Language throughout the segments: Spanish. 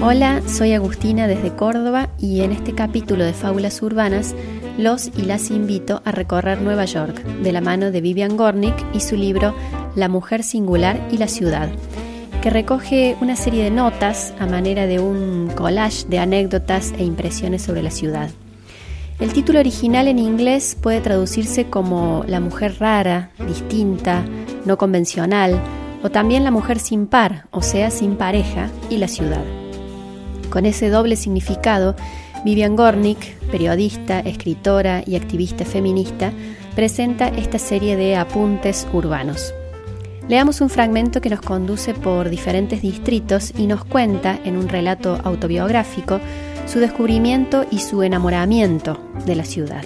Hola, soy Agustina desde Córdoba y en este capítulo de Fábulas Urbanas los y las invito a recorrer Nueva York de la mano de Vivian Gornick y su libro La mujer singular y la ciudad, que recoge una serie de notas a manera de un collage de anécdotas e impresiones sobre la ciudad. El título original en inglés puede traducirse como La mujer rara, distinta, no convencional, o también La mujer sin par, o sea, sin pareja, y la ciudad. Con ese doble significado, Vivian Gornick, periodista, escritora y activista feminista, presenta esta serie de apuntes urbanos. Leamos un fragmento que nos conduce por diferentes distritos y nos cuenta, en un relato autobiográfico, su descubrimiento y su enamoramiento de la ciudad.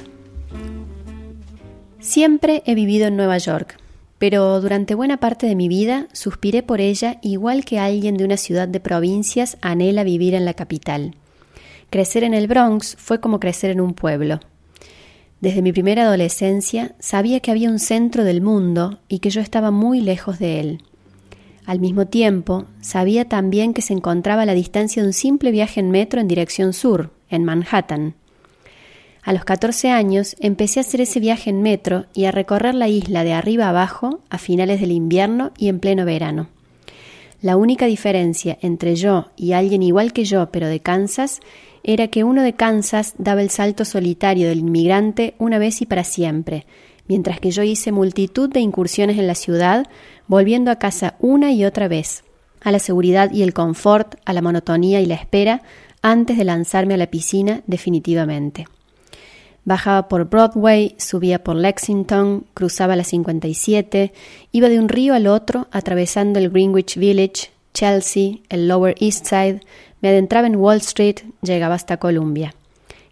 Siempre he vivido en Nueva York, pero durante buena parte de mi vida suspiré por ella igual que alguien de una ciudad de provincias anhela vivir en la capital. Crecer en el Bronx fue como crecer en un pueblo. Desde mi primera adolescencia sabía que había un centro del mundo y que yo estaba muy lejos de él. Al mismo tiempo, sabía también que se encontraba a la distancia de un simple viaje en metro en dirección sur, en Manhattan. A los 14 años empecé a hacer ese viaje en metro y a recorrer la isla de arriba abajo a finales del invierno y en pleno verano. La única diferencia entre yo y alguien igual que yo, pero de Kansas, era que uno de Kansas daba el salto solitario del inmigrante una vez y para siempre, mientras que yo hice multitud de incursiones en la ciudad, volviendo a casa una y otra vez, a la seguridad y el confort, a la monotonía y la espera, antes de lanzarme a la piscina definitivamente. Bajaba por Broadway, subía por Lexington, cruzaba la 57, iba de un río al otro, atravesando el Greenwich Village, Chelsea, el Lower East Side, me adentraba en Wall Street, llegaba hasta Columbia.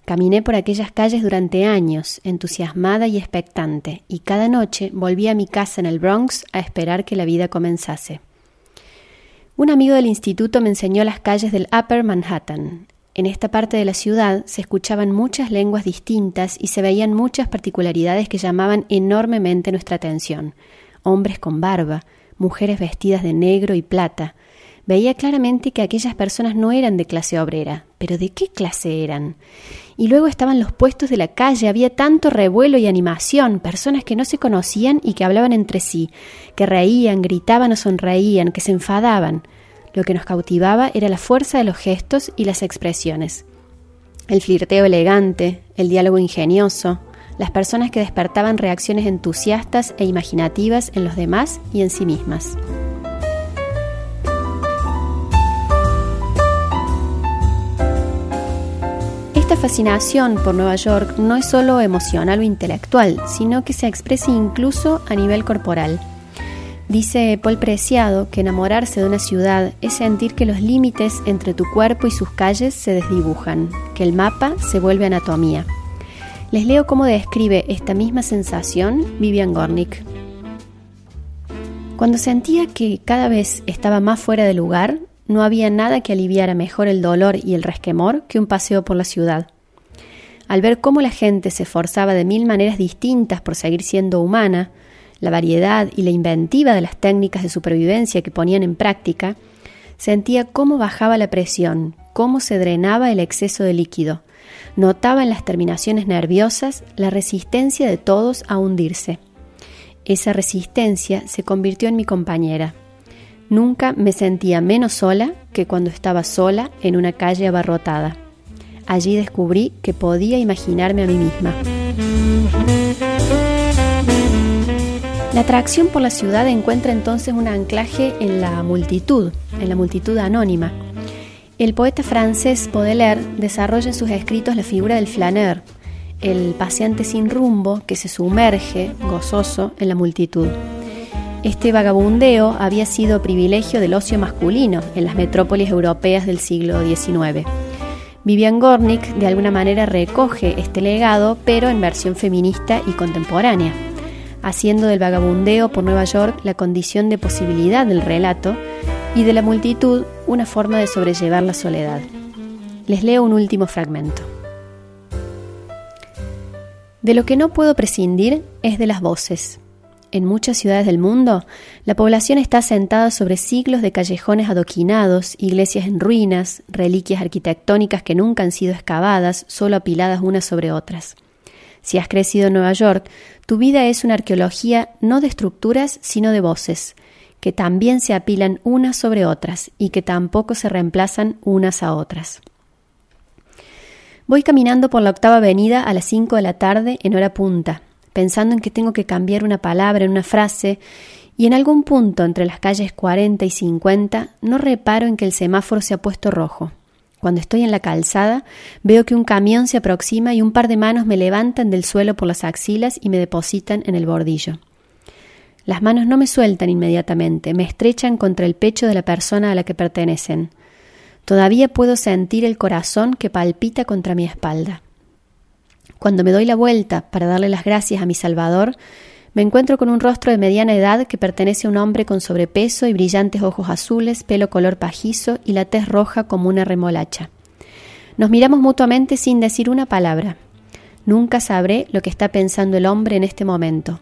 Caminé por aquellas calles durante años, entusiasmada y expectante, y cada noche volví a mi casa en el Bronx a esperar que la vida comenzase. Un amigo del instituto me enseñó las calles del Upper Manhattan, en esta parte de la ciudad se escuchaban muchas lenguas distintas y se veían muchas particularidades que llamaban enormemente nuestra atención. Hombres con barba, mujeres vestidas de negro y plata. Veía claramente que aquellas personas no eran de clase obrera, pero ¿de qué clase eran? Y luego estaban los puestos de la calle, había tanto revuelo y animación, personas que no se conocían y que hablaban entre sí, que reían, gritaban o sonreían, que se enfadaban. Lo que nos cautivaba era la fuerza de los gestos y las expresiones. El flirteo elegante, el diálogo ingenioso, las personas que despertaban reacciones entusiastas e imaginativas en los demás y en sí mismas. Esta fascinación por Nueva York no es solo emocional o intelectual, sino que se expresa incluso a nivel corporal. Dice Paul Preciado que enamorarse de una ciudad es sentir que los límites entre tu cuerpo y sus calles se desdibujan, que el mapa se vuelve anatomía. Les leo cómo describe esta misma sensación Vivian Gornick. Cuando sentía que cada vez estaba más fuera de lugar, no había nada que aliviara mejor el dolor y el resquemor que un paseo por la ciudad. Al ver cómo la gente se esforzaba de mil maneras distintas por seguir siendo humana, la variedad y la inventiva de las técnicas de supervivencia que ponían en práctica, sentía cómo bajaba la presión, cómo se drenaba el exceso de líquido. Notaba en las terminaciones nerviosas la resistencia de todos a hundirse. Esa resistencia se convirtió en mi compañera. Nunca me sentía menos sola que cuando estaba sola en una calle abarrotada. Allí descubrí que podía imaginarme a mí misma. La atracción por la ciudad encuentra entonces un anclaje en la multitud, en la multitud anónima. El poeta francés Baudelaire desarrolla en sus escritos la figura del flaneur, el paseante sin rumbo que se sumerge, gozoso, en la multitud. Este vagabundeo había sido privilegio del ocio masculino en las metrópolis europeas del siglo XIX. Vivian Gornick de alguna manera recoge este legado, pero en versión feminista y contemporánea haciendo del vagabundeo por Nueva York la condición de posibilidad del relato y de la multitud una forma de sobrellevar la soledad. Les leo un último fragmento. De lo que no puedo prescindir es de las voces. En muchas ciudades del mundo, la población está asentada sobre siglos de callejones adoquinados, iglesias en ruinas, reliquias arquitectónicas que nunca han sido excavadas, solo apiladas unas sobre otras. Si has crecido en Nueva York, tu vida es una arqueología no de estructuras, sino de voces, que también se apilan unas sobre otras y que tampoco se reemplazan unas a otras. Voy caminando por la octava avenida a las cinco de la tarde en hora punta, pensando en que tengo que cambiar una palabra en una frase, y en algún punto entre las calles 40 y 50 no reparo en que el semáforo se ha puesto rojo. Cuando estoy en la calzada, veo que un camión se aproxima y un par de manos me levantan del suelo por las axilas y me depositan en el bordillo. Las manos no me sueltan inmediatamente, me estrechan contra el pecho de la persona a la que pertenecen. Todavía puedo sentir el corazón que palpita contra mi espalda. Cuando me doy la vuelta para darle las gracias a mi Salvador, me encuentro con un rostro de mediana edad que pertenece a un hombre con sobrepeso y brillantes ojos azules, pelo color pajizo y la tez roja como una remolacha. Nos miramos mutuamente sin decir una palabra. Nunca sabré lo que está pensando el hombre en este momento,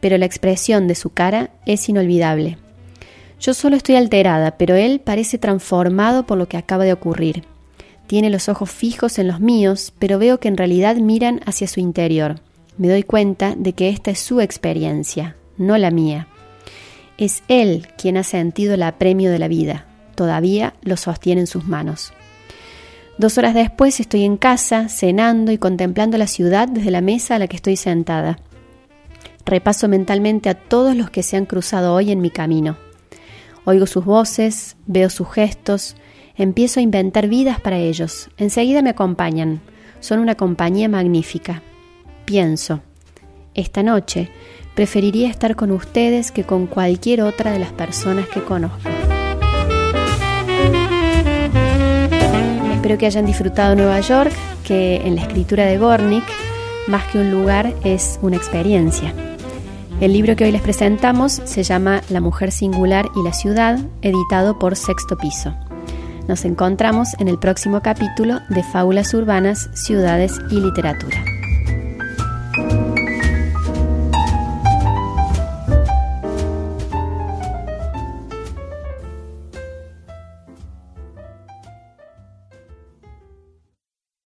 pero la expresión de su cara es inolvidable. Yo solo estoy alterada, pero él parece transformado por lo que acaba de ocurrir. Tiene los ojos fijos en los míos, pero veo que en realidad miran hacia su interior. Me doy cuenta de que esta es su experiencia, no la mía. Es él quien ha sentido el apremio de la vida. Todavía lo sostiene en sus manos. Dos horas después estoy en casa, cenando y contemplando la ciudad desde la mesa a la que estoy sentada. Repaso mentalmente a todos los que se han cruzado hoy en mi camino. Oigo sus voces, veo sus gestos, Empiezo a inventar vidas para ellos. Enseguida me acompañan. Son una compañía magnífica. Pienso, esta noche preferiría estar con ustedes que con cualquier otra de las personas que conozco. Espero que hayan disfrutado Nueva York, que en la escritura de Gornick, más que un lugar, es una experiencia. El libro que hoy les presentamos se llama La mujer singular y la ciudad, editado por Sexto Piso. Nos encontramos en el próximo capítulo de Fábulas Urbanas, Ciudades y Literatura.